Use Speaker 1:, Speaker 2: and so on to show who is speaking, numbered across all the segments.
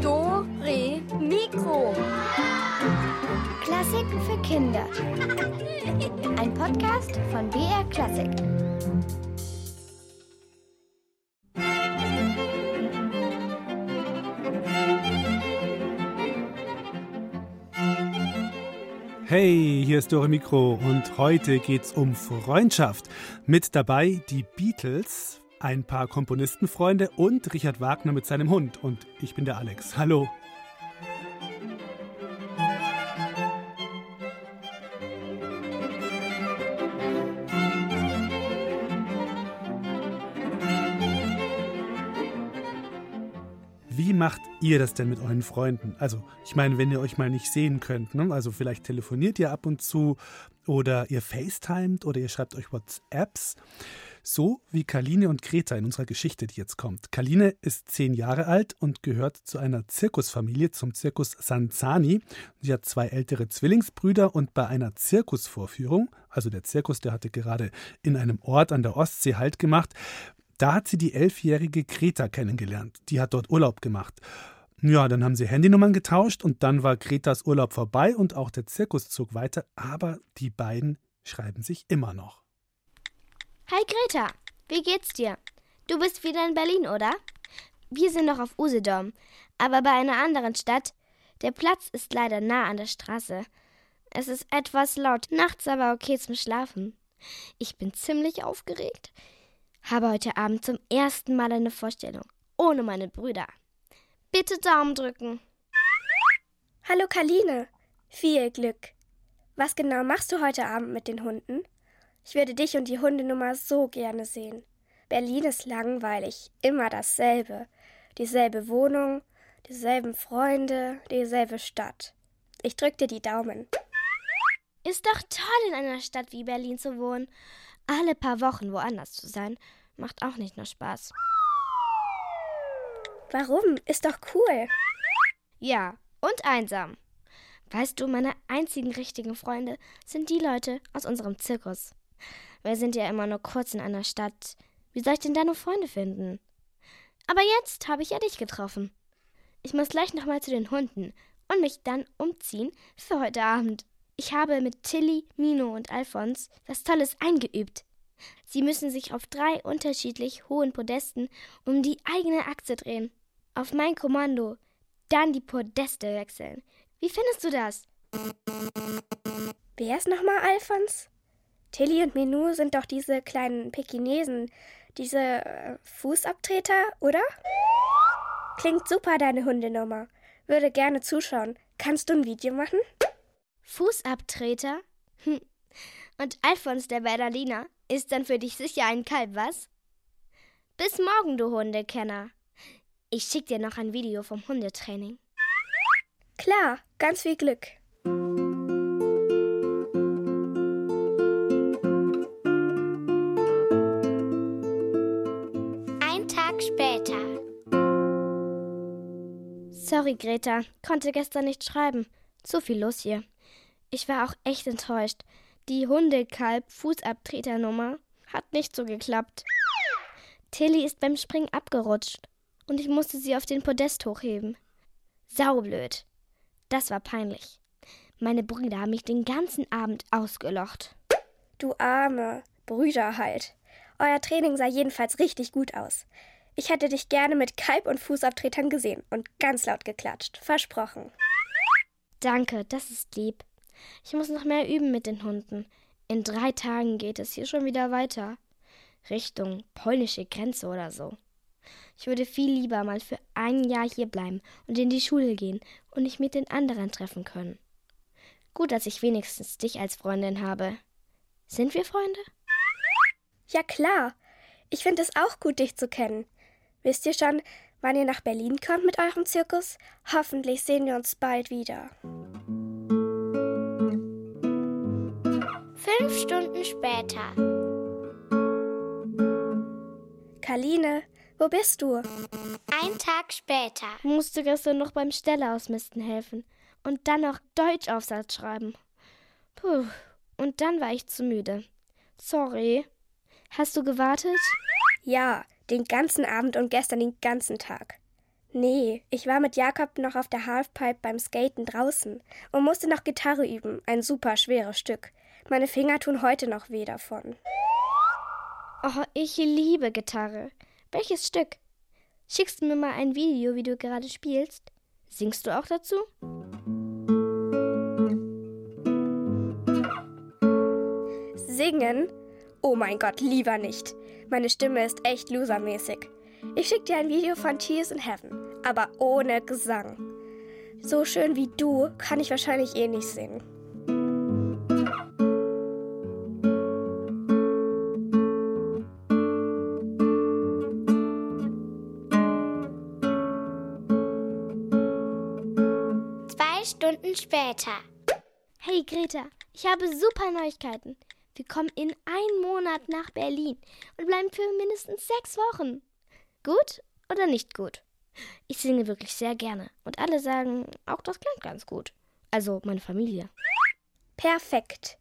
Speaker 1: Do, Re, Mikro.
Speaker 2: Klassiken für Kinder. Ein Podcast von BR Klassik.
Speaker 3: Hey, hier ist Dore Mikro und heute geht's um Freundschaft. Mit dabei die Beatles, ein paar Komponistenfreunde und Richard Wagner mit seinem Hund. Und ich bin der Alex. Hallo. Wie macht ihr das denn mit euren Freunden? Also, ich meine, wenn ihr euch mal nicht sehen könnt, ne? also vielleicht telefoniert ihr ab und zu oder ihr FaceTimet oder ihr schreibt euch WhatsApps. So wie Kaline und Greta in unserer Geschichte, die jetzt kommt. Kaline ist zehn Jahre alt und gehört zu einer Zirkusfamilie, zum Zirkus Sanzani. Sie hat zwei ältere Zwillingsbrüder und bei einer Zirkusvorführung, also der Zirkus, der hatte gerade in einem Ort an der Ostsee Halt gemacht, da hat sie die elfjährige Greta kennengelernt. Die hat dort Urlaub gemacht. Ja, dann haben sie Handynummern getauscht und dann war Gretas Urlaub vorbei und auch der Zirkus zog weiter, aber die beiden schreiben sich immer noch.
Speaker 4: Hi Greta, wie geht's dir? Du bist wieder in Berlin, oder? Wir sind noch auf Usedom, aber bei einer anderen Stadt. Der Platz ist leider nah an der Straße. Es ist etwas laut, nachts aber okay zum Schlafen. Ich bin ziemlich aufgeregt. Habe heute Abend zum ersten Mal eine Vorstellung, ohne meine Brüder. Bitte Daumen drücken.
Speaker 5: Hallo Kaline, viel Glück. Was genau machst du heute Abend mit den Hunden? Ich würde dich und die Hundenummer so gerne sehen. Berlin ist langweilig, immer dasselbe. Dieselbe Wohnung, dieselben Freunde, dieselbe Stadt. Ich drück dir die Daumen.
Speaker 4: Ist doch toll, in einer Stadt wie Berlin zu wohnen. Alle paar Wochen woanders zu sein, macht auch nicht nur Spaß.
Speaker 5: Warum? Ist doch cool.
Speaker 4: Ja, und einsam. Weißt du, meine einzigen richtigen Freunde sind die Leute aus unserem Zirkus. Wir sind ja immer nur kurz in einer Stadt. Wie soll ich denn da nur Freunde finden? Aber jetzt habe ich ja dich getroffen. Ich muss gleich nochmal zu den Hunden und mich dann umziehen für heute Abend. Ich habe mit Tilly, Mino und Alfons was Tolles eingeübt. Sie müssen sich auf drei unterschiedlich hohen Podesten um die eigene Achse drehen. Auf mein Kommando. Dann die Podeste wechseln. Wie findest du das?
Speaker 5: Wer ist nochmal Alfons? Tilly und Minu sind doch diese kleinen Pekinesen, diese äh, Fußabtreter, oder? Klingt super, deine Hundenummer. Würde gerne zuschauen. Kannst du ein Video machen?
Speaker 4: Fußabtreter? Hm. Und Alfons, der Berliner, ist dann für dich sicher ein Kalb, was? Bis morgen, du Hundekenner. Ich schick dir noch ein Video vom Hundetraining.
Speaker 5: Klar, ganz viel Glück.
Speaker 4: Sorry, Greta, konnte gestern nicht schreiben. Zu viel los hier. Ich war auch echt enttäuscht. Die Hundekalb-Fußabtreternummer hat nicht so geklappt. Tilly ist beim Springen abgerutscht und ich musste sie auf den Podest hochheben. Saublöd. Das war peinlich. Meine Brüder haben mich den ganzen Abend ausgelocht.
Speaker 5: Du arme Brüder halt. Euer Training sah jedenfalls richtig gut aus. Ich hätte dich gerne mit Kalb- und Fußabtretern gesehen und ganz laut geklatscht. Versprochen.
Speaker 4: Danke, das ist lieb. Ich muss noch mehr üben mit den Hunden. In drei Tagen geht es hier schon wieder weiter. Richtung polnische Grenze oder so. Ich würde viel lieber mal für ein Jahr hier bleiben und in die Schule gehen und mich mit den anderen treffen können. Gut, dass ich wenigstens dich als Freundin habe. Sind wir Freunde?
Speaker 5: Ja klar. Ich finde es auch gut, dich zu kennen. Wisst ihr schon, wann ihr nach Berlin kommt mit eurem Zirkus? Hoffentlich sehen wir uns bald wieder.
Speaker 2: Fünf Stunden später.
Speaker 5: Kaline, wo bist du?
Speaker 2: Ein Tag später.
Speaker 4: Musste gestern noch beim Stelle ausmisten helfen und dann noch Deutschaufsatz schreiben. Puh, und dann war ich zu müde. Sorry. Hast du gewartet?
Speaker 5: Ja, Den ganzen Abend und gestern den ganzen Tag. Nee, ich war mit Jakob noch auf der Halfpipe beim Skaten draußen und musste noch Gitarre üben, ein super schweres Stück. Meine Finger tun heute noch weh davon.
Speaker 4: Oh, ich liebe Gitarre. Welches Stück? Schickst du mir mal ein Video, wie du gerade spielst? Singst du auch dazu?
Speaker 5: Singen? Oh mein Gott, lieber nicht. Meine Stimme ist echt losermäßig. Ich schicke dir ein Video von Tears in Heaven, aber ohne Gesang. So schön wie du kann ich wahrscheinlich eh nicht singen.
Speaker 2: Zwei Stunden später.
Speaker 4: Hey Greta, ich habe super Neuigkeiten. Wir kommen in einen Monat nach Berlin und bleiben für mindestens sechs Wochen. Gut oder nicht gut? Ich singe wirklich sehr gerne und alle sagen, auch das klingt ganz gut. Also meine Familie.
Speaker 5: Perfekt.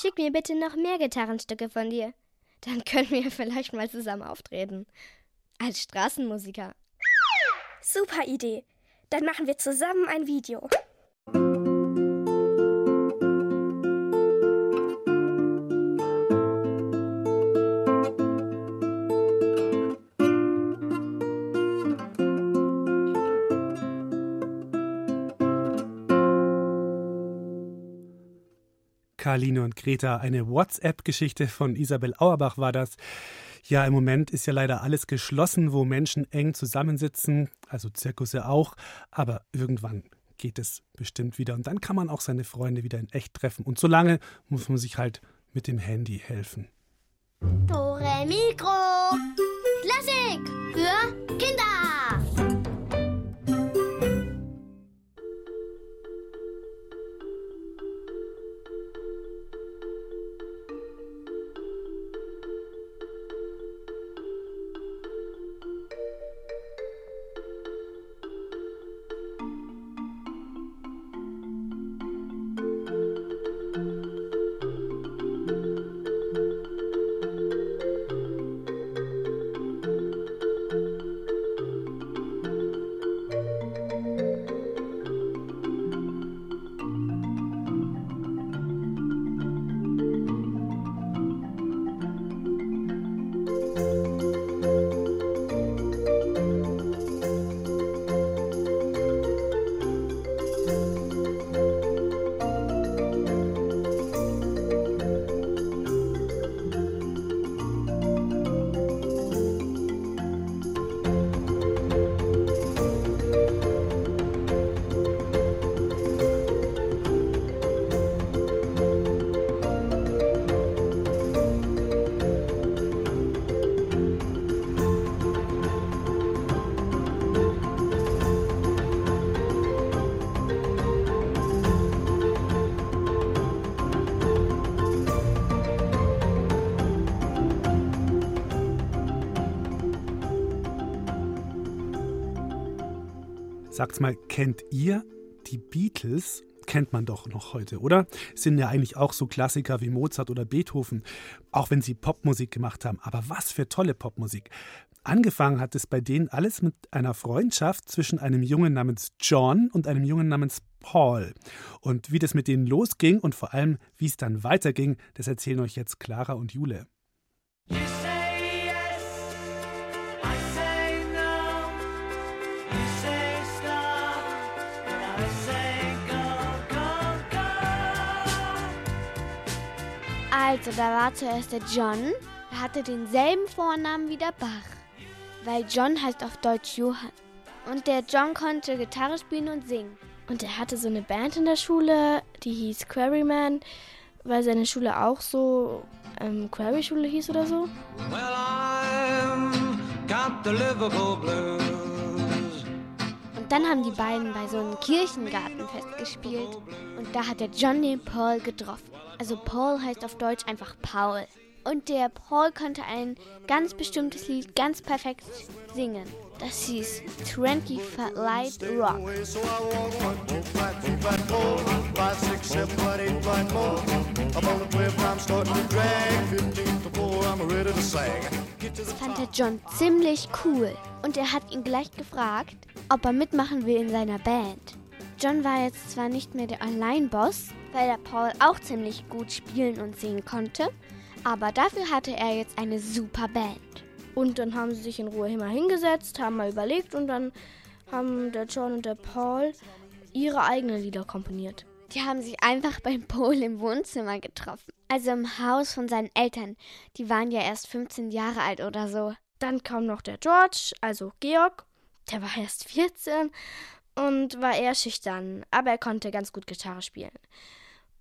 Speaker 4: Schick mir bitte noch mehr Gitarrenstücke von dir. Dann können wir vielleicht mal zusammen auftreten. Als Straßenmusiker.
Speaker 5: Super Idee. Dann machen wir zusammen ein Video.
Speaker 3: Karline und Greta, eine WhatsApp-Geschichte von Isabel Auerbach war das. Ja, im Moment ist ja leider alles geschlossen, wo Menschen eng zusammensitzen, also Zirkusse auch, aber irgendwann geht es bestimmt wieder und dann kann man auch seine Freunde wieder in echt treffen und solange muss man sich halt mit dem Handy helfen.
Speaker 2: Dore Mikro. Klassik für Kinder.
Speaker 3: Sagt's mal, kennt ihr die Beatles? Kennt man doch noch heute, oder? Sind ja eigentlich auch so Klassiker wie Mozart oder Beethoven, auch wenn sie Popmusik gemacht haben. Aber was für tolle Popmusik. Angefangen hat es bei denen alles mit einer Freundschaft zwischen einem Jungen namens John und einem Jungen namens Paul. Und wie das mit denen losging und vor allem, wie es dann weiterging, das erzählen euch jetzt Clara und Jule.
Speaker 6: Also, da war zuerst der John, der hatte denselben Vornamen wie der Bach, weil John heißt auf Deutsch Johann. Und der John konnte Gitarre spielen und singen.
Speaker 4: Und er hatte so eine Band in der Schule, die hieß Quarryman, weil seine Schule auch so ähm, Quarry-Schule hieß oder so.
Speaker 7: Well, I'm got the Liverpool blues.
Speaker 6: Und dann haben die beiden bei so einem Kirchengartenfest gespielt. Und da hat der John den Paul getroffen. Also Paul heißt auf Deutsch einfach Paul. Und der Paul konnte ein ganz bestimmtes Lied ganz perfekt singen. Das hieß 20 Light Rock. Das fand der John ziemlich cool und er hat ihn gleich gefragt, ob er mitmachen will in seiner Band. John war jetzt zwar nicht mehr der Alleinboss, weil der Paul auch ziemlich gut spielen und singen konnte, aber dafür hatte er jetzt eine super Band.
Speaker 4: Und dann haben sie sich in Ruhe immer hingesetzt, haben mal überlegt und dann haben der John und der Paul ihre eigenen Lieder komponiert.
Speaker 6: Die haben sich einfach beim Paul im Wohnzimmer getroffen. Also im Haus von seinen Eltern. Die waren ja erst 15 Jahre alt oder so.
Speaker 4: Dann kam noch der George, also Georg. Der war erst 14 und war eher schüchtern, aber er konnte ganz gut Gitarre spielen.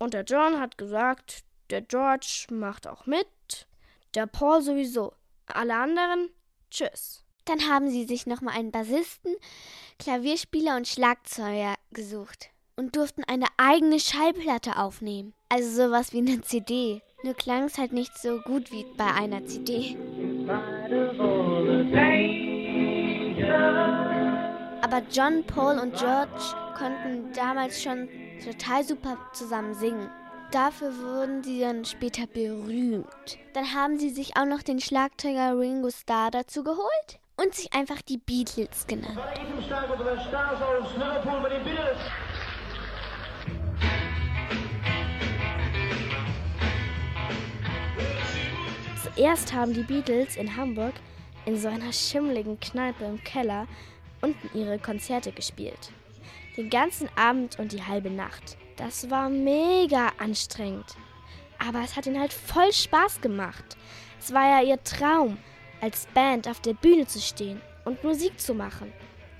Speaker 4: Und der John hat gesagt, der George macht auch mit, der Paul sowieso. Alle anderen, tschüss.
Speaker 6: Dann haben sie sich nochmal einen Bassisten, Klavierspieler und Schlagzeuger gesucht und durften eine eigene Schallplatte aufnehmen. Also sowas wie eine CD. Nur klang es halt nicht so gut wie bei einer CD. Aber John, Paul und George konnten damals schon total super zusammen singen. Dafür wurden sie dann später berühmt. Dann haben sie sich auch noch den Schlagzeuger Ringo Starr dazu geholt und sich einfach die Beatles genannt.
Speaker 4: Zuerst haben die Beatles in Hamburg in so einer schimmligen Kneipe im Keller unten ihre Konzerte gespielt. Den ganzen Abend und die halbe Nacht. Das war mega anstrengend. Aber es hat ihnen halt voll Spaß gemacht. Es war ja ihr Traum, als Band auf der Bühne zu stehen und Musik zu machen.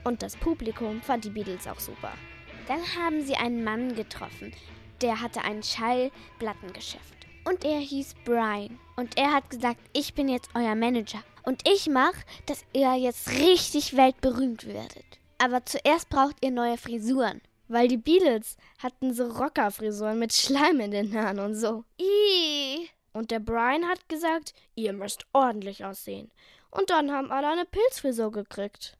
Speaker 4: Und das Publikum fand die Beatles auch super.
Speaker 6: Dann haben sie einen Mann getroffen, der hatte ein Schallplattengeschäft. Und er hieß Brian. Und er hat gesagt, ich bin jetzt euer Manager. Und ich mache, dass ihr jetzt richtig weltberühmt werdet. Aber zuerst braucht ihr neue Frisuren.
Speaker 4: Weil die Beatles hatten so Rockerfrisuren mit Schleim in den Haaren und so.
Speaker 6: Ih.
Speaker 4: Und der Brian hat gesagt, ihr müsst ordentlich aussehen. Und dann haben alle eine Pilzfrisur gekriegt.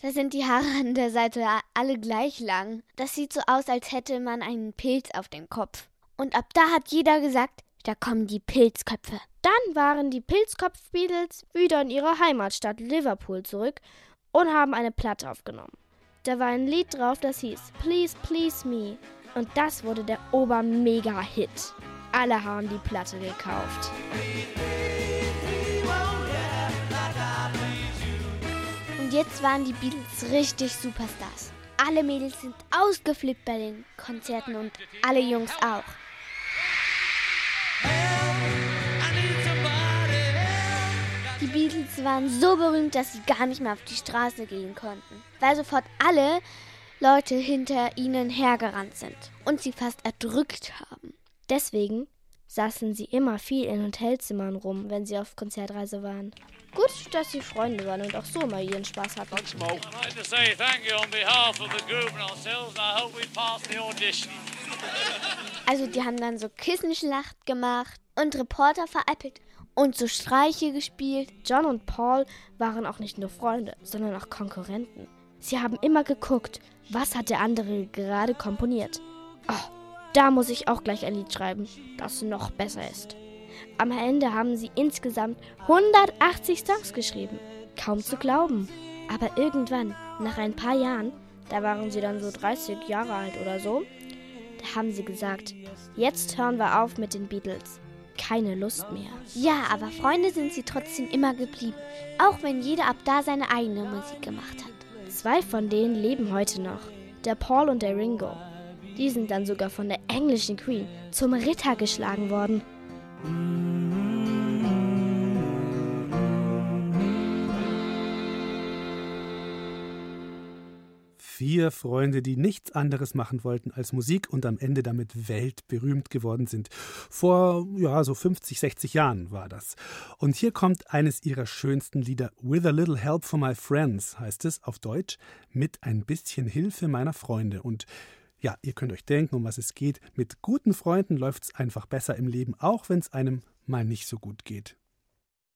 Speaker 6: Da sind die Haare an der Seite alle gleich lang. Das sieht so aus, als hätte man einen Pilz auf dem Kopf. Und ab da hat jeder gesagt, da kommen die Pilzköpfe.
Speaker 4: Dann waren die Pilzkopf-Beatles wieder in ihre Heimatstadt Liverpool zurück und haben eine Platte aufgenommen. Da war ein Lied drauf, das hieß Please Please Me. Und das wurde der Ober-Mega-Hit. Alle haben die Platte gekauft.
Speaker 6: Und jetzt waren die Beatles richtig Superstars. Alle Mädels sind ausgeflippt bei den Konzerten und alle Jungs auch. Beatles waren so berühmt, dass sie gar nicht mehr auf die Straße gehen konnten, weil sofort alle Leute hinter ihnen hergerannt sind und sie fast erdrückt haben.
Speaker 4: Deswegen saßen sie immer viel in Hotelzimmern rum, wenn sie auf Konzertreise waren. Gut, dass sie Freunde waren und auch so mal ihren Spaß hatten.
Speaker 8: I'd like to say thank you on behalf of the group and ourselves. I hope we pass the audition.
Speaker 6: Also die haben dann so Kissenschlacht gemacht und Reporter veräppelt und so Streiche gespielt.
Speaker 4: John und Paul waren auch nicht nur Freunde, sondern auch Konkurrenten. Sie haben immer geguckt, was hat der andere gerade komponiert. Oh, da muss ich auch gleich ein Lied schreiben, das noch besser ist. Am Ende haben sie insgesamt 180 Songs geschrieben. Kaum zu glauben. Aber irgendwann, nach ein paar Jahren, da waren sie dann so 30 Jahre alt oder so, da haben sie gesagt, jetzt hören wir auf mit den Beatles. Keine Lust mehr.
Speaker 6: Ja, aber Freunde sind sie trotzdem immer geblieben, auch wenn jeder ab da seine eigene Musik gemacht hat.
Speaker 4: Zwei von denen leben heute noch. Der Paul und der Ringo. Die sind dann sogar von der englischen Queen zum Ritter geschlagen worden.
Speaker 3: Vier Freunde, die nichts anderes machen wollten als Musik und am Ende damit weltberühmt geworden sind. Vor, ja, so 50, 60 Jahren war das. Und hier kommt eines ihrer schönsten Lieder, With a Little Help from My Friends, heißt es auf Deutsch, mit ein bisschen Hilfe meiner Freunde. Und ja, ihr könnt euch denken, um was es geht. Mit guten Freunden läuft es einfach besser im Leben, auch wenn es einem mal nicht so gut geht.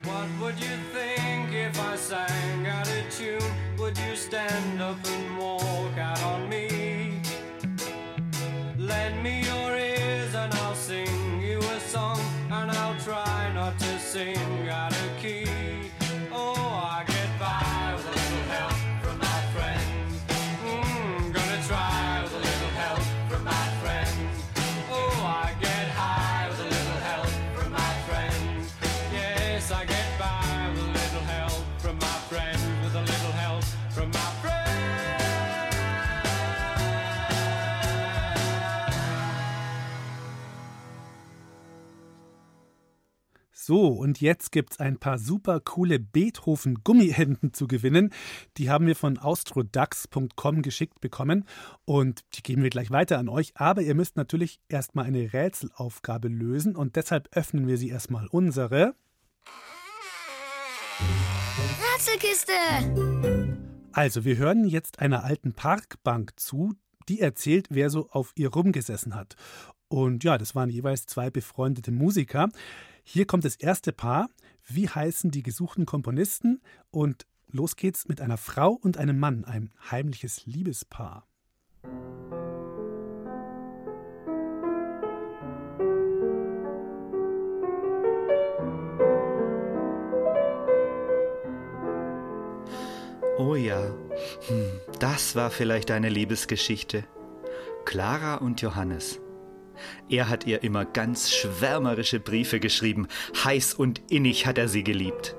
Speaker 7: What would you think if I sang out of tune? Would you stand up and walk out on me? Lend me your ears and I'll sing you a song, and I'll try not to sing out
Speaker 3: So, und jetzt gibt's ein paar super coole Beethoven-Gummihänden zu gewinnen. Die haben wir von austrodax.com geschickt bekommen und die geben wir gleich weiter an euch. Aber ihr müsst natürlich erstmal eine Rätselaufgabe lösen und deshalb öffnen wir sie erstmal unsere.
Speaker 2: Rätselkiste!
Speaker 3: Also, wir hören jetzt einer alten Parkbank zu, die erzählt, wer so auf ihr rumgesessen hat. Und ja, das waren jeweils zwei befreundete Musiker. Hier kommt das erste Paar. Wie heißen die gesuchten Komponisten? Und los geht's mit einer Frau und einem Mann, ein heimliches Liebespaar.
Speaker 9: Oh ja, hm, das war vielleicht eine Liebesgeschichte. Clara und Johannes. Er hat ihr immer ganz schwärmerische Briefe geschrieben, heiß und innig hat er sie geliebt.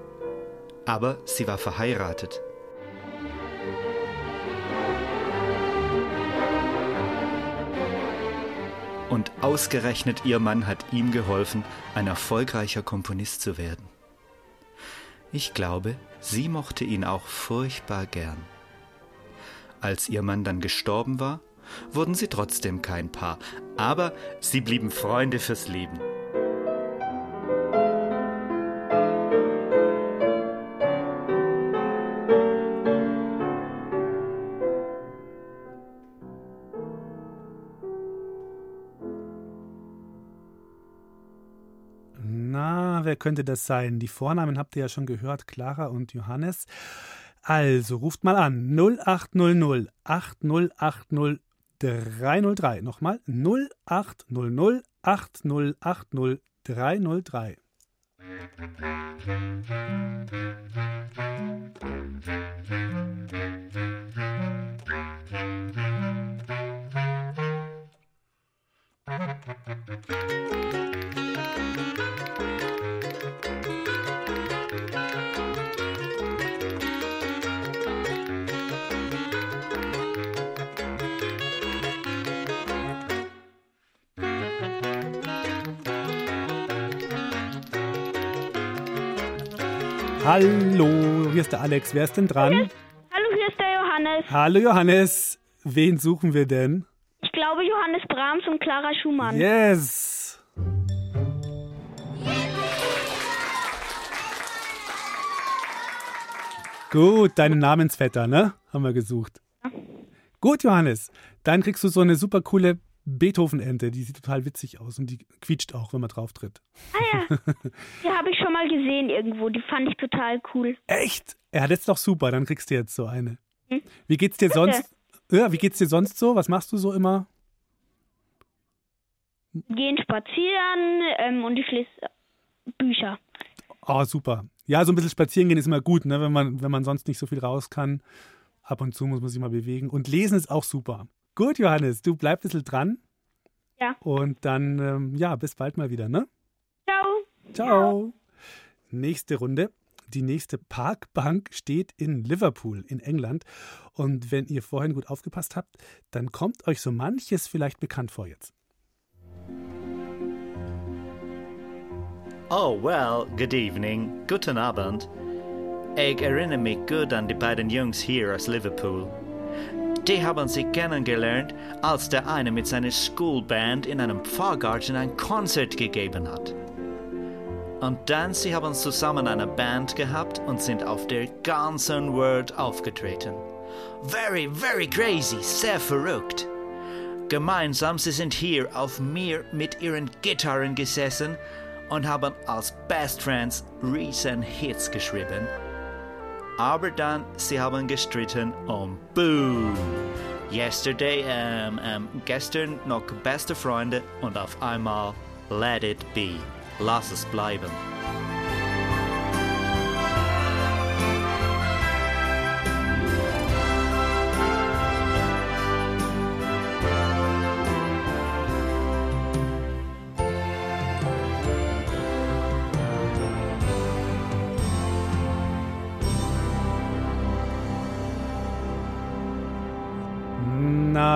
Speaker 9: Aber sie war verheiratet. Und ausgerechnet ihr Mann hat ihm geholfen, ein erfolgreicher Komponist zu werden. Ich glaube, sie mochte ihn auch furchtbar gern. Als ihr Mann dann gestorben war, wurden sie trotzdem kein Paar, aber sie blieben Freunde fürs Leben.
Speaker 3: Na, wer könnte das sein? Die Vornamen habt ihr ja schon gehört, Clara und Johannes. Also ruft mal an 0800 8080 303. Nochmal 0800 8080 303. Hallo, hier ist der Alex. Wer ist denn dran?
Speaker 10: Hallo, hier ist der Johannes.
Speaker 3: Hallo Johannes. Wen suchen wir denn?
Speaker 10: Ich glaube Johannes Brahms und Clara Schumann.
Speaker 3: Yes. Gut, deinen Namensvetter, ne? Haben wir gesucht. Gut, Johannes. Dann kriegst du so eine super coole Beethoven-Ente. Die sieht total witzig aus und die quietscht auch, wenn man drauf tritt.
Speaker 10: Ah ja, die habe ich schon mal gesehen irgendwo. Die fand ich total cool.
Speaker 3: Echt? Ja, das ist doch super. Dann kriegst du jetzt so eine.
Speaker 10: Hm?
Speaker 3: Wie geht's dir
Speaker 10: Bitte.
Speaker 3: sonst? Ja, wie geht's dir sonst so? Was machst du so immer?
Speaker 10: Gehen spazieren ähm, und ich lese Bücher.
Speaker 3: Oh, super. Ja, so ein bisschen spazieren gehen ist immer gut, ne? wenn, man, wenn man sonst nicht so viel raus kann. Ab und zu muss man sich mal bewegen. Und lesen ist auch super. Gut, Johannes, du bleib ein bisschen dran.
Speaker 10: Ja.
Speaker 3: Und dann, ähm, ja, bis bald mal wieder, ne?
Speaker 10: Ciao.
Speaker 3: Ciao. Nächste Runde. Die nächste Parkbank steht in Liverpool in England. Und wenn ihr vorhin gut aufgepasst habt, dann kommt euch so manches vielleicht bekannt vor jetzt.
Speaker 9: Oh, well, good evening, guten Abend. Ich erinnere mich gut an die beiden Jungs hier aus Liverpool. Die haben sich kennengelernt, als der eine mit seiner Schoolband in einem Pfarrgarten ein Konzert gegeben hat. Und dann sie haben zusammen eine Band gehabt und sind auf der ganzen World aufgetreten. Very, very crazy, sehr verrückt. Gemeinsam sie sind hier auf mir mit ihren Gitarren gesessen und haben als Best Friends riesen Hits geschrieben. Aber dann, sie haben gestritten um Boo. Yesterday, ähm, ähm, gestern noch beste Freunde und auf einmal Let It Be. Lass es bleiben.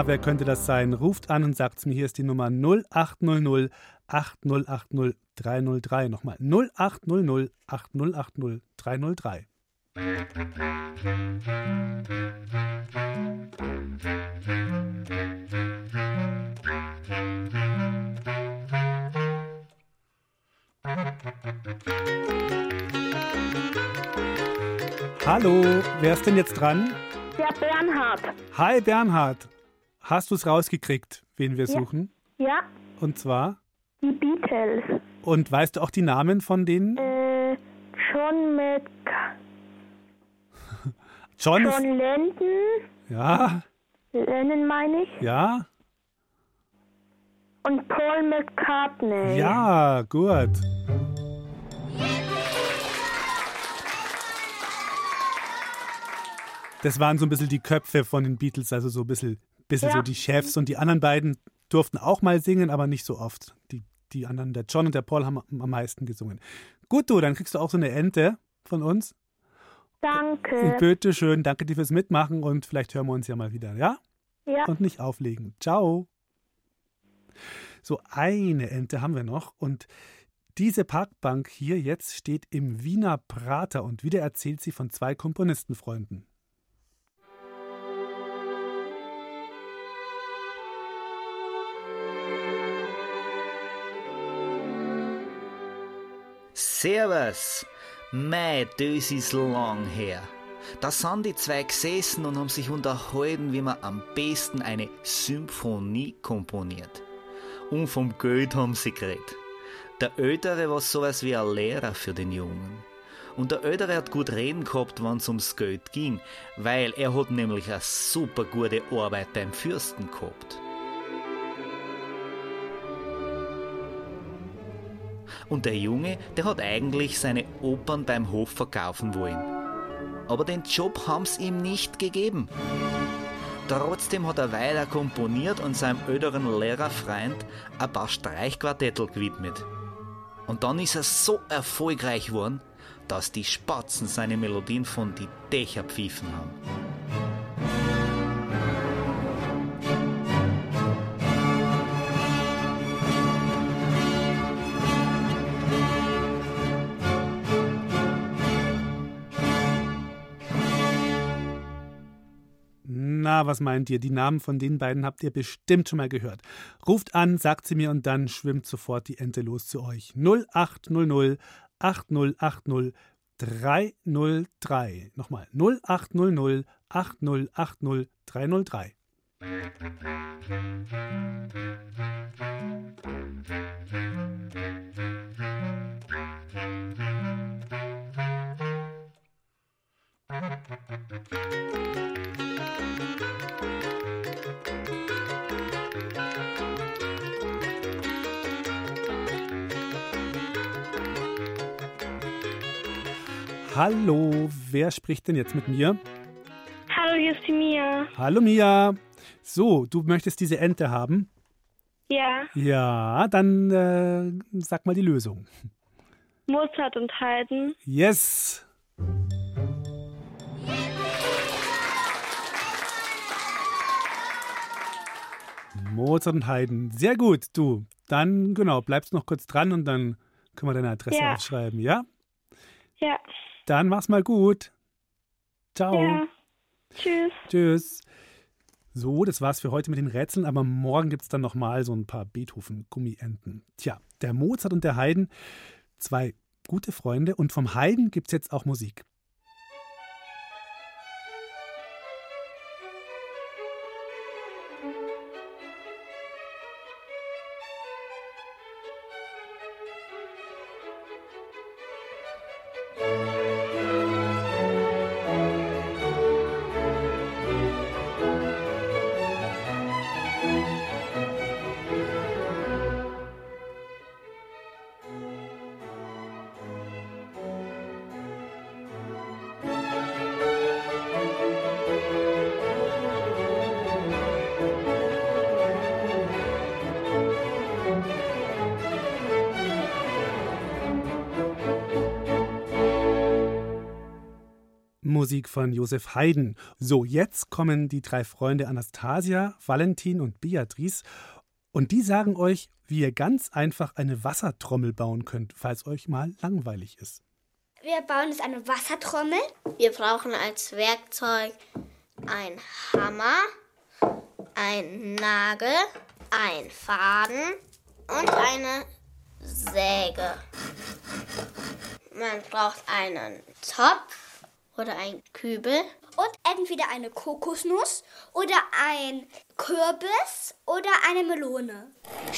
Speaker 3: Wer könnte das sein? Ruft an und sagt mir, hier ist die Nummer 0800 8080 303. Nochmal 0800 8080 303. Hallo, wer ist denn jetzt dran?
Speaker 10: Ja, Bernhard.
Speaker 3: Hi Bernhard, hast du es rausgekriegt, wen wir
Speaker 10: Ja.
Speaker 3: suchen?
Speaker 10: Ja,
Speaker 3: Und zwar?
Speaker 10: die Beatles.
Speaker 3: Und weißt du auch die Namen von denen?
Speaker 10: Äh, John mit
Speaker 3: John
Speaker 10: John Lennon.
Speaker 3: ja,
Speaker 10: Lennon meine ich.
Speaker 3: ja,
Speaker 10: Und Paul McCartney.
Speaker 3: ja, gut. Das waren so ein bisschen die Köpfe von den Beatles, also so ein bisschen, bisschen
Speaker 10: Ja.
Speaker 3: so die Chefs. Und die anderen beiden durften auch mal singen, aber nicht so oft. Die, die anderen, der John und der Paul, haben am meisten gesungen. Gut, du, dann kriegst du auch so eine Ente von uns.
Speaker 10: Danke.
Speaker 3: Bitte schön, danke dir fürs Mitmachen und vielleicht hören wir uns ja mal wieder, ja?
Speaker 10: Ja.
Speaker 3: Und nicht auflegen. Ciao. So, eine Ente haben wir noch und diese Parkbank hier jetzt steht im Wiener Prater und wieder erzählt sie von zwei Komponistenfreunden.
Speaker 9: Servus! Mei, das ist lang her. Da sind die zwei gesessen und haben sich unterhalten, wie man am besten eine Symphonie komponiert. Und vom Geld haben sie geredet. Der Ältere war sowas wie ein Lehrer für den Jungen. Und der Ältere hat gut reden gehabt, wenn's ums Geld ging, weil er hat nämlich eine super gute Arbeit beim Fürsten gehabt. Und der Junge, der hat eigentlich seine Opern beim Hof verkaufen wollen. Aber den Job haben's ihm nicht gegeben. Trotzdem hat er weiter komponiert und seinem älteren Lehrerfreund ein paar Streichquartettel gewidmet. Und dann ist er so erfolgreich geworden, dass die Spatzen seine Melodien von die Dächer pfiefen haben.
Speaker 3: Was meint ihr? Die Namen von den beiden habt ihr bestimmt schon mal gehört. Ruft an, sagt sie mir und dann schwimmt sofort die Ente los zu euch. 0800 8080 303. Nochmal 0800 8080 303. Hallo, wer spricht denn jetzt mit mir?
Speaker 10: Hallo, hier ist die Mia.
Speaker 3: Hallo Mia. So, du möchtest diese Ente haben?
Speaker 10: Ja,
Speaker 3: Ja, dann äh, sag mal die Lösung.
Speaker 10: Mozart und Haydn.
Speaker 3: Yes. Mozart und Haydn. Sehr gut, du. Dann, genau, bleibst noch kurz dran und dann können wir deine Adresse
Speaker 10: Ja.
Speaker 3: aufschreiben, ja?
Speaker 10: Ja,
Speaker 3: Dann mach's mal gut. Ciao.
Speaker 10: ja. Tschüss.
Speaker 3: Tschüss. So, das war's für heute mit den Rätseln, aber morgen gibt's dann nochmal so ein paar Beethoven-Gummienten. Tja, der Mozart und der Haydn, zwei gute Freunde und vom Haydn gibt's jetzt auch Musik. Musik von Josef Haydn. So, jetzt kommen die drei Freunde Anastasia, Valentin und Beatrice und die sagen euch, wie ihr ganz einfach eine Wassertrommel bauen könnt, falls euch mal langweilig ist.
Speaker 2: Wir bauen jetzt eine Wassertrommel.
Speaker 11: Wir brauchen als Werkzeug ein Hammer, ein Nagel, ein Faden und eine Säge. Man braucht einen Topf oder einen Kübel.
Speaker 2: Und entweder eine Kokosnuss oder ein Kürbis oder eine Melone.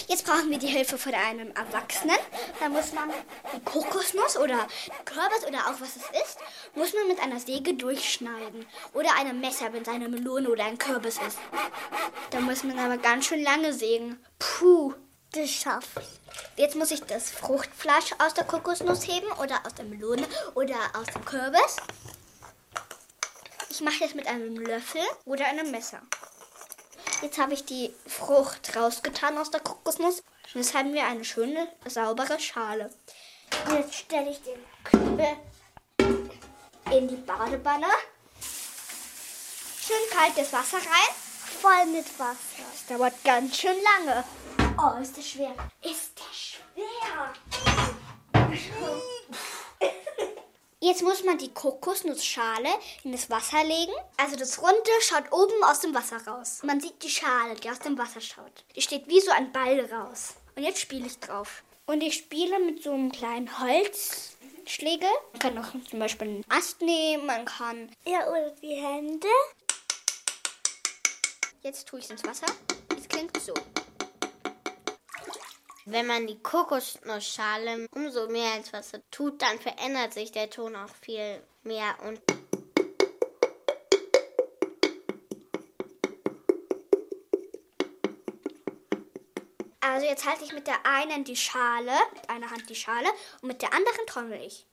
Speaker 2: Jetzt brauchen wir die Hilfe von einem Erwachsenen. Da muss man die Kokosnuss oder Kürbis oder auch was es ist, muss man mit einer Säge durchschneiden. Oder einem Messer, wenn es eine Melone oder ein Kürbis ist. Da muss man aber ganz schön lange sägen. Puh, das schaffe ich. Jetzt muss ich das Fruchtfleisch aus der Kokosnuss heben oder aus der Melone oder aus dem Kürbis. Ich mache das mit einem Löffel oder einem Messer. Jetzt habe ich die Frucht rausgetan aus der Kokosnuss. Und jetzt haben wir eine schöne, saubere Schale. Jetzt stelle ich den Kübel in die Badewanne. Schön kaltes Wasser rein.
Speaker 12: Voll mit Wasser.
Speaker 2: Das dauert ganz schön lange. Oh, ist das schwer. Ist das schwer. Jetzt muss man die Kokosnussschale in das Wasser legen. Also das Runde schaut oben aus dem Wasser raus. Man sieht die Schale, die aus dem Wasser schaut. Die steht wie so ein Ball raus. Und jetzt spiele ich drauf. Und ich spiele mit so einem kleinen Holzschlägel. Man kann auch zum Beispiel einen Ast nehmen, man kann...
Speaker 12: Ja, oder die Hände.
Speaker 2: Jetzt tue ich es ins Wasser. Es klingt so.
Speaker 11: Wenn man die Kokosnussschale umso mehr ins Wasser tut, dann verändert sich der Ton auch viel mehr und
Speaker 2: Also jetzt halte ich mit der einen die Schale, mit einer Hand die Schale und mit der anderen trommel ich.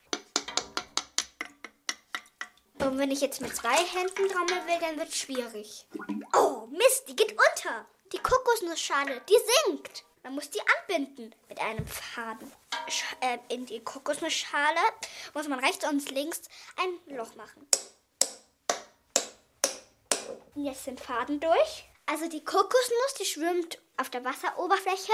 Speaker 2: Und wenn ich jetzt mit zwei Händen trommeln will, dann wird es schwierig. Oh, Mist, die geht unter. Die Kokosnussschale, die sinkt. Man muss die anbinden mit einem Faden. Äh, in die Kokosnussschale muss man rechts und links ein Loch machen. Und jetzt den Faden durch. Also die Kokosnuss, die schwimmt auf der Wasseroberfläche.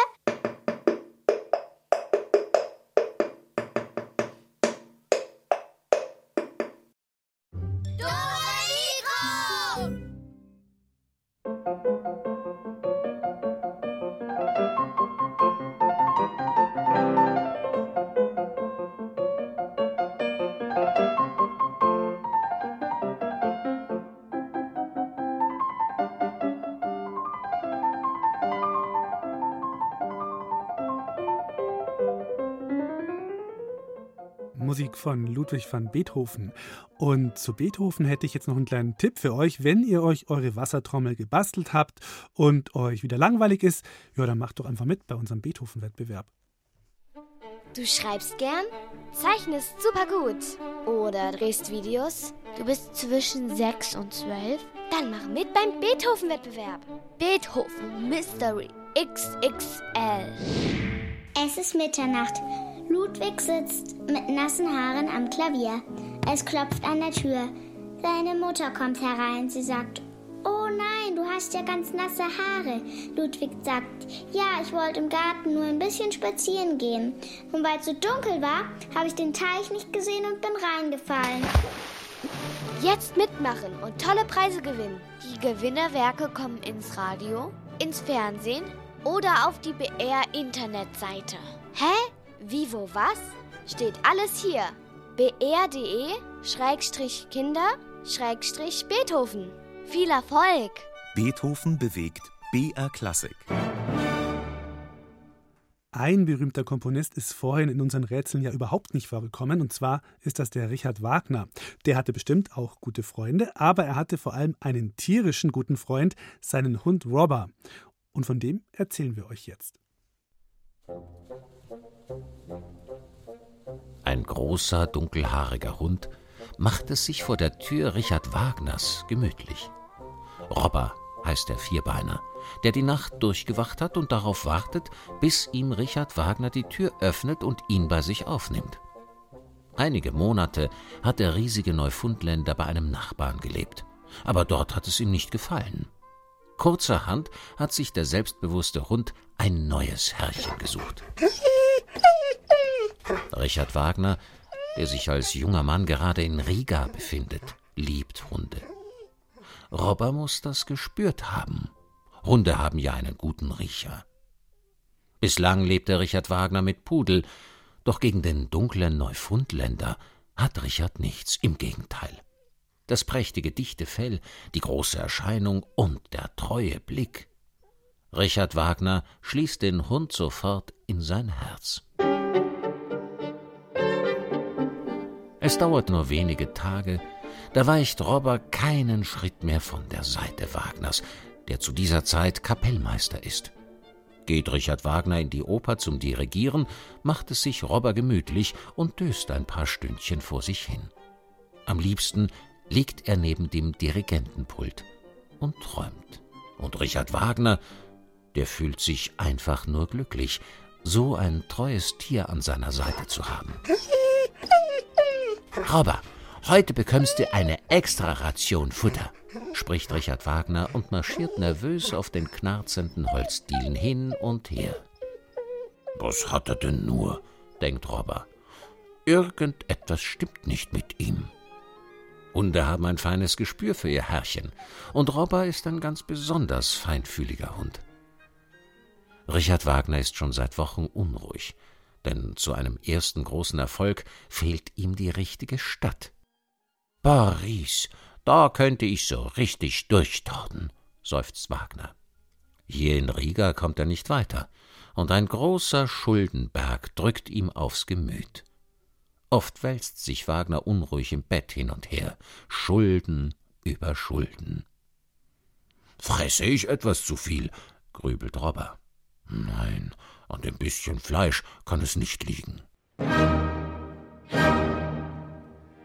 Speaker 3: Von Ludwig van Beethoven. Und zu Beethoven hätte ich jetzt noch einen kleinen Tipp für euch. Wenn ihr euch eure Wassertrommel gebastelt habt und euch wieder langweilig ist, ja, dann macht doch einfach mit bei unserem Beethoven-Wettbewerb.
Speaker 6: Du schreibst gern, zeichnest super gut oder drehst Videos. Du bist zwischen 6 und 12. Dann mach mit beim Beethoven-Wettbewerb. Beethoven Mystery XXL.
Speaker 13: Es ist Mitternacht. Ludwig sitzt mit nassen Haaren am Klavier. Es klopft an der Tür. Seine Mutter kommt herein. Sie sagt, Oh nein, du hast ja ganz nasse Haare. Ludwig sagt, ja, ich wollte im Garten nur ein bisschen spazieren gehen. Und weil es so dunkel war, habe ich den Teich nicht gesehen und bin reingefallen.
Speaker 6: Jetzt mitmachen und tolle Preise gewinnen. Die Gewinnerwerke kommen ins Radio, ins Fernsehen oder auf die BR-Internetseite. Hä? Wie, wo, was? Steht alles hier. br.de-kinder-beethoven. Viel Erfolg!
Speaker 14: Beethoven bewegt BR Klassik.
Speaker 3: Ein berühmter Komponist ist vorhin in unseren Rätseln ja überhaupt nicht vorgekommen, und zwar ist das der Richard Wagner. Der hatte bestimmt auch gute Freunde, aber er hatte vor allem einen tierischen guten Freund, seinen Hund Robber. Und von dem erzählen wir euch jetzt.
Speaker 15: Ein großer, dunkelhaariger Hund macht es sich vor der Tür Richard Wagners gemütlich. Robber heißt der Vierbeiner, der die Nacht durchgewacht hat und darauf wartet, bis ihm Richard Wagner die Tür öffnet und ihn bei sich aufnimmt. Einige Monate hat der riesige Neufundländer bei einem Nachbarn gelebt, aber dort hat es ihm nicht gefallen. Kurzerhand hat sich der selbstbewusste Hund ein neues Herrchen gesucht. Richard Wagner, der sich als junger Mann gerade in Riga befindet, liebt Hunde. Robber muss das gespürt haben. Hunde haben ja einen guten Riecher. Bislang lebte Richard Wagner mit Pudel, doch gegen den dunklen Neufundländer hat Richard nichts, im Gegenteil. Das prächtige dichte Fell, die große Erscheinung und der treue Blick. Richard Wagner schließt den Hund sofort in sein Herz. Es dauert nur wenige Tage, da weicht Robber keinen Schritt mehr von der Seite Wagners, der zu dieser Zeit Kapellmeister ist. Geht Richard Wagner in die Oper zum Dirigieren, macht es sich Robber gemütlich und döst ein paar Stündchen vor sich hin. Am liebsten liegt er neben dem Dirigentenpult und träumt. Und Richard Wagner, der fühlt sich einfach nur glücklich, so ein treues Tier an seiner Seite zu haben. Robber, heute bekommst du eine extra Ration Futter spricht Richard Wagner und marschiert nervös auf den knarzenden Holzdielen hin und her. Was hat er denn nur? denkt Robber. Irgendetwas stimmt nicht mit ihm. Hunde haben ein feines Gespür für ihr Herrchen, und Robber ist ein ganz besonders feinfühliger Hund. Richard Wagner ist schon seit Wochen unruhig, denn zu einem ersten großen Erfolg fehlt ihm die richtige Stadt. Paris, da könnte ich so richtig durchtorden, seufzt Wagner. Hier in Riga kommt er nicht weiter, und ein großer Schuldenberg drückt ihm aufs Gemüt. Oft wälzt sich Wagner unruhig im Bett hin und her, Schulden über Schulden. Fresse ich etwas zu viel? grübelt Robber. Nein, an dem bisschen Fleisch kann es nicht liegen.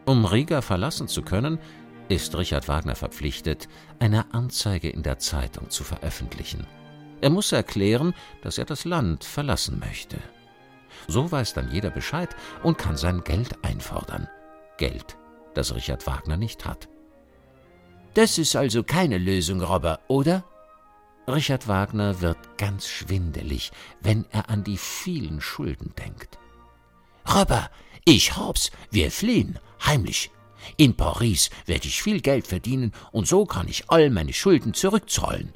Speaker 15: Um Riga verlassen zu können, ist Richard Wagner verpflichtet, eine Anzeige in der Zeitung zu veröffentlichen. Er muss erklären, dass er das Land verlassen möchte. So weiß dann jeder Bescheid und kann sein Geld einfordern. Geld, das Richard Wagner nicht hat. Das ist also keine Lösung, Robber, oder? Richard Wagner wird ganz schwindelig, wenn er an die vielen Schulden denkt. Robber, ich hab's, wir fliehen, heimlich, in Paris werde ich viel Geld verdienen und so kann ich all meine Schulden zurückzahlen.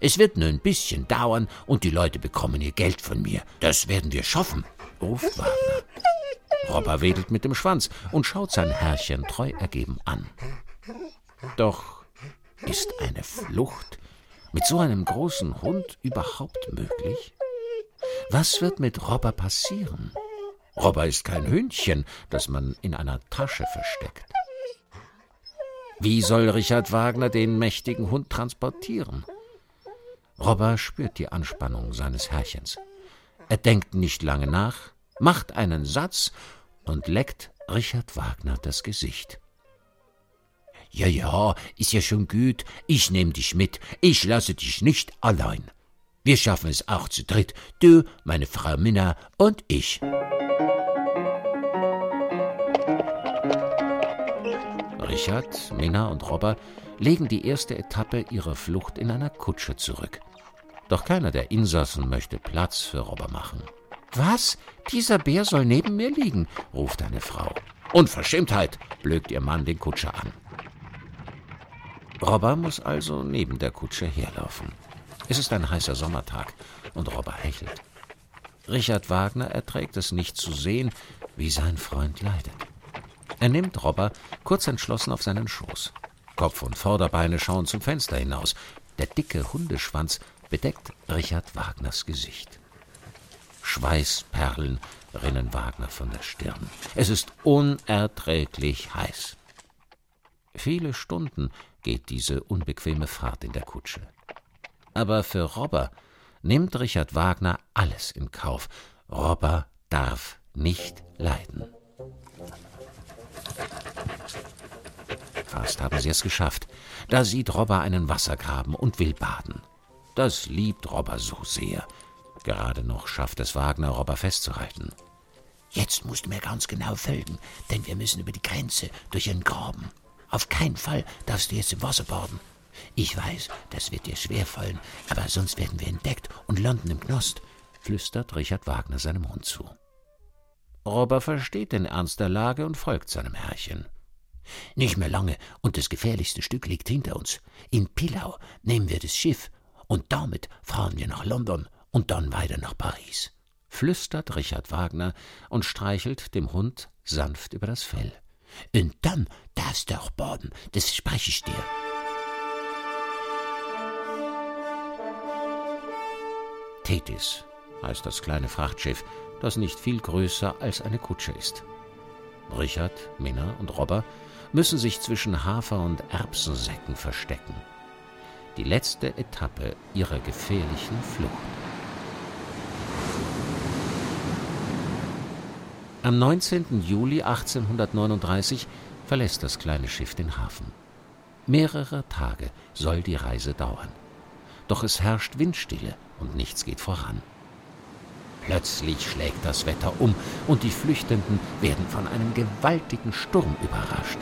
Speaker 15: Es wird nur ein bisschen dauern und die Leute bekommen ihr Geld von mir. Das werden wir schaffen, ruft Wagner. Robber wedelt mit dem Schwanz und schaut sein Herrchen treu ergeben an. Doch ist eine Flucht mit so einem großen Hund überhaupt möglich? Was wird mit Robber passieren? Robber ist kein Hündchen, das man in einer Tasche versteckt. Wie soll Richard Wagner den mächtigen Hund transportieren? Robber spürt die Anspannung seines Herrchens. Er denkt nicht lange nach, macht einen Satz und leckt Richard Wagner das Gesicht. Ja, ja, ist ja schon gut. Ich nehm dich mit. Ich lasse dich nicht allein. Wir schaffen es auch zu dritt. Du, meine Frau Minna und ich. Richard, Minna und Robber legen die erste Etappe ihrer Flucht in einer Kutsche zurück. Doch keiner der Insassen möchte Platz für Robber machen. Was? Dieser Bär soll neben mir liegen, ruft eine Frau. Unverschämtheit, blökt ihr Mann den Kutscher an. Robber muss also neben der Kutsche herlaufen. Es ist ein heißer Sommertag und Robber hechelt. Richard Wagner erträgt es nicht zu sehen, wie sein Freund leidet. Er nimmt Robber kurz entschlossen auf seinen Schoß. Kopf und Vorderbeine schauen zum Fenster hinaus. Der dicke Hundeschwanz bedeckt Richard Wagners Gesicht. Schweißperlen rinnen Wagner von der Stirn. Es ist unerträglich heiß. Viele Stunden geht diese unbequeme Fahrt in der Kutsche. Aber für Robber nimmt Richard Wagner alles in Kauf. Robber darf nicht leiden. Fast haben sie es geschafft. Da sieht Robber einen Wassergraben und will baden. Das liebt Robber so sehr. Gerade noch schafft es Wagner, Robber festzuhalten.
Speaker 16: Jetzt musst du mir ganz genau folgen, denn wir müssen über die Grenze durch einen Graben. Auf keinen Fall darfst du jetzt im Wasser baden. Ich weiß, das wird dir schwerfallen, aber sonst werden wir entdeckt und landen im Knost,
Speaker 15: flüstert Richard Wagner seinem Hund zu. Robber versteht den Ernst der Lage und folgt seinem Herrchen.
Speaker 16: Nicht mehr lange, und das gefährlichste Stück liegt hinter uns. In Pillau nehmen wir das Schiff, und damit fahren wir nach London und dann weiter nach Paris
Speaker 15: flüstert Richard Wagner und streichelt dem Hund sanft über das Fell.
Speaker 16: Und dann darfst du auch baden, das verspreche ich dir.
Speaker 15: Thetis heißt das kleine Frachtschiff, das nicht viel größer als eine Kutsche ist. Richard, Minna und Robber müssen sich zwischen Hafer- und Erbsensäcken verstecken. Die letzte Etappe ihrer gefährlichen Flucht. Am 19. Juli 1839 verlässt das kleine Schiff den Hafen. Mehrere Tage soll die Reise dauern. Doch es herrscht Windstille und nichts geht voran. Plötzlich schlägt das Wetter um und die Flüchtenden werden von einem gewaltigen Sturm überrascht.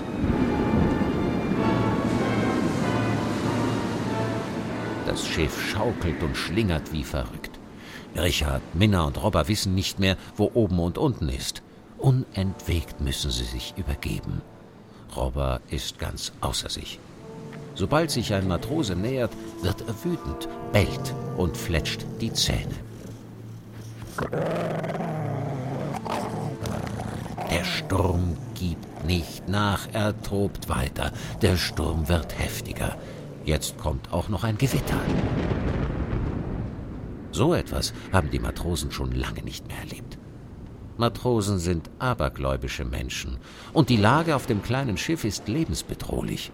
Speaker 15: Das Schiff schaukelt und schlingert wie verrückt. Richard, Minna und Robber wissen nicht mehr, wo oben und unten ist. Unentwegt müssen sie sich übergeben. Robber ist ganz außer sich. Sobald sich ein Matrose nähert, wird er wütend, bellt und fletscht die Zähne. Der Sturm gibt nicht nach, er tobt weiter. Der Sturm wird heftiger. Jetzt kommt auch noch ein Gewitter. So etwas haben die Matrosen schon lange nicht mehr erlebt. Matrosen sind abergläubische Menschen, und die Lage auf dem kleinen Schiff ist lebensbedrohlich.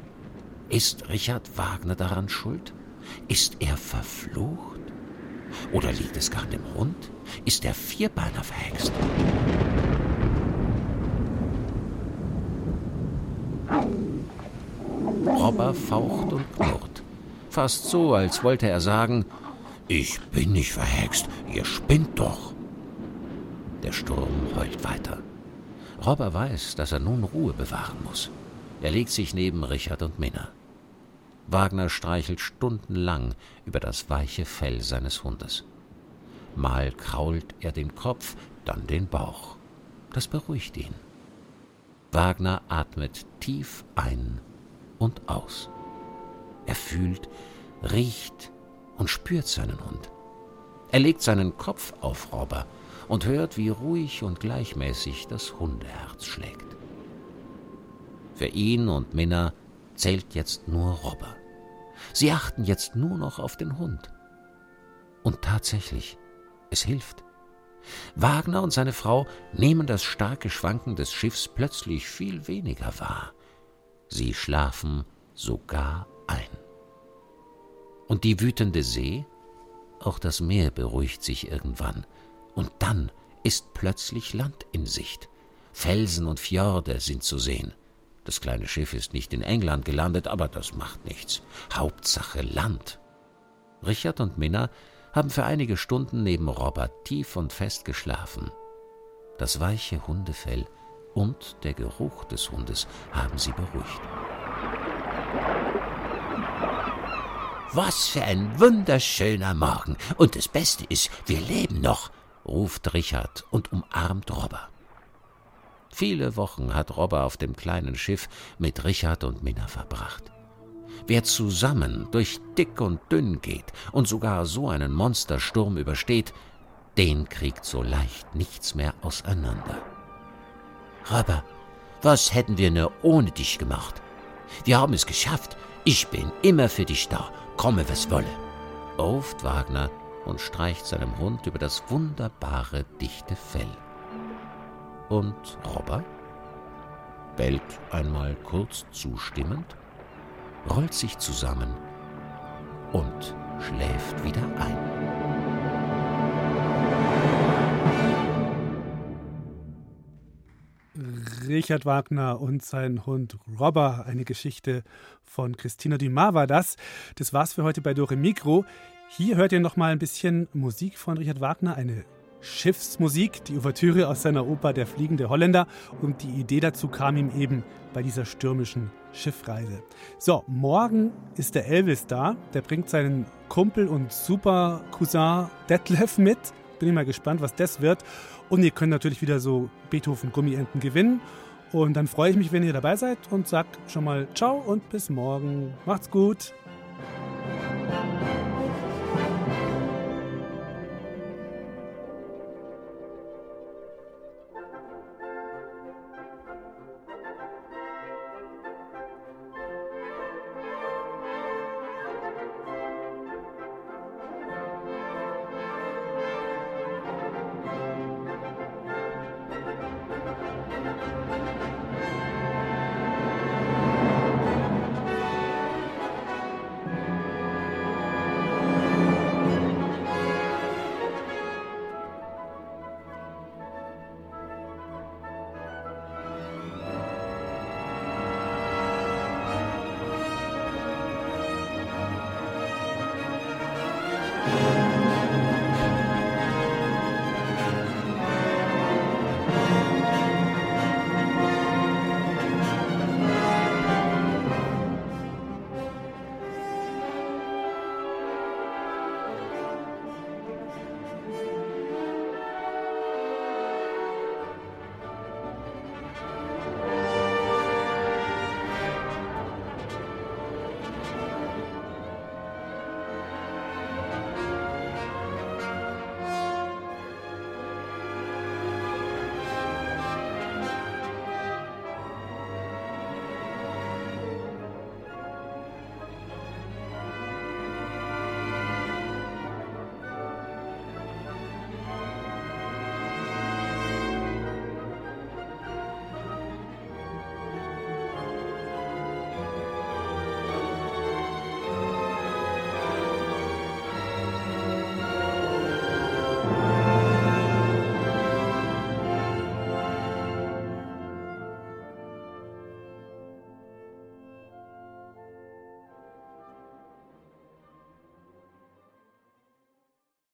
Speaker 15: Ist Richard Wagner daran schuld? Ist er verflucht? Oder liegt es gar an dem Hund? Ist der Vierbeiner verhext? Robber faucht und knurrt. Fast so, als wollte er sagen, ich bin nicht verhext, ihr spinnt doch. Der Sturm heult weiter. Robber weiß, dass er nun Ruhe bewahren muss. Er legt sich neben Richard und Minna. Wagner streichelt stundenlang über das weiche Fell seines Hundes. Mal krault er den Kopf, dann den Bauch. Das beruhigt ihn. Wagner atmet tief ein und aus. Er fühlt, riecht und spürt seinen Hund. Er legt seinen Kopf auf Robber und hört, wie ruhig und gleichmäßig das Hundeherz schlägt. Für ihn und Minna zählt jetzt nur Robber. Sie achten jetzt nur noch auf den Hund. Und tatsächlich, es hilft. Wagner und seine Frau nehmen das starke Schwanken des Schiffs plötzlich viel weniger wahr. Sie schlafen sogar ein. Und die wütende See? Auch das Meer beruhigt sich irgendwann. Und dann ist plötzlich Land in Sicht. Felsen und Fjorde sind zu sehen. Das kleine Schiff ist nicht in England gelandet, aber das macht nichts. Hauptsache Land. Richard und Minna haben für einige Stunden neben Robert tief und fest geschlafen. Das weiche Hundefell und der Geruch des Hundes haben sie beruhigt.
Speaker 16: Was für ein wunderschöner Morgen. Und das Beste ist, wir leben noch
Speaker 15: ruft Richard und umarmt Robber. Viele Wochen hat Robber auf dem kleinen Schiff mit Richard und Minna verbracht. Wer zusammen durch dick und dünn geht und sogar so einen Monstersturm übersteht, den kriegt so leicht nichts mehr auseinander.
Speaker 16: Robber, was hätten wir nur ohne dich gemacht? Wir haben es geschafft. Ich bin immer für dich da, komme was wolle.
Speaker 15: ruft Wagner und streicht seinem Hund über das wunderbare dichte Fell. Und Robber bellt einmal kurz zustimmend, rollt sich zusammen und schläft wieder ein.
Speaker 3: Richard Wagner und sein Hund Robber, eine Geschichte von Christina Dumas war das. Das war's für heute bei Dore Mikro. Hier hört ihr noch mal ein bisschen Musik von Richard Wagner, eine Schiffsmusik, die Ouvertüre aus seiner Oper Der fliegende Holländer. Und die Idee dazu kam ihm eben bei dieser stürmischen Schiffreise. So, morgen ist der Elvis da. Der bringt seinen Kumpel und Super-Cousin Detlef mit. Bin ich mal gespannt, was das wird. Und ihr könnt natürlich wieder so Beethoven-Gummienten gewinnen. Und dann freue ich mich, wenn ihr dabei seid und sag schon mal Ciao und bis morgen. Macht's gut.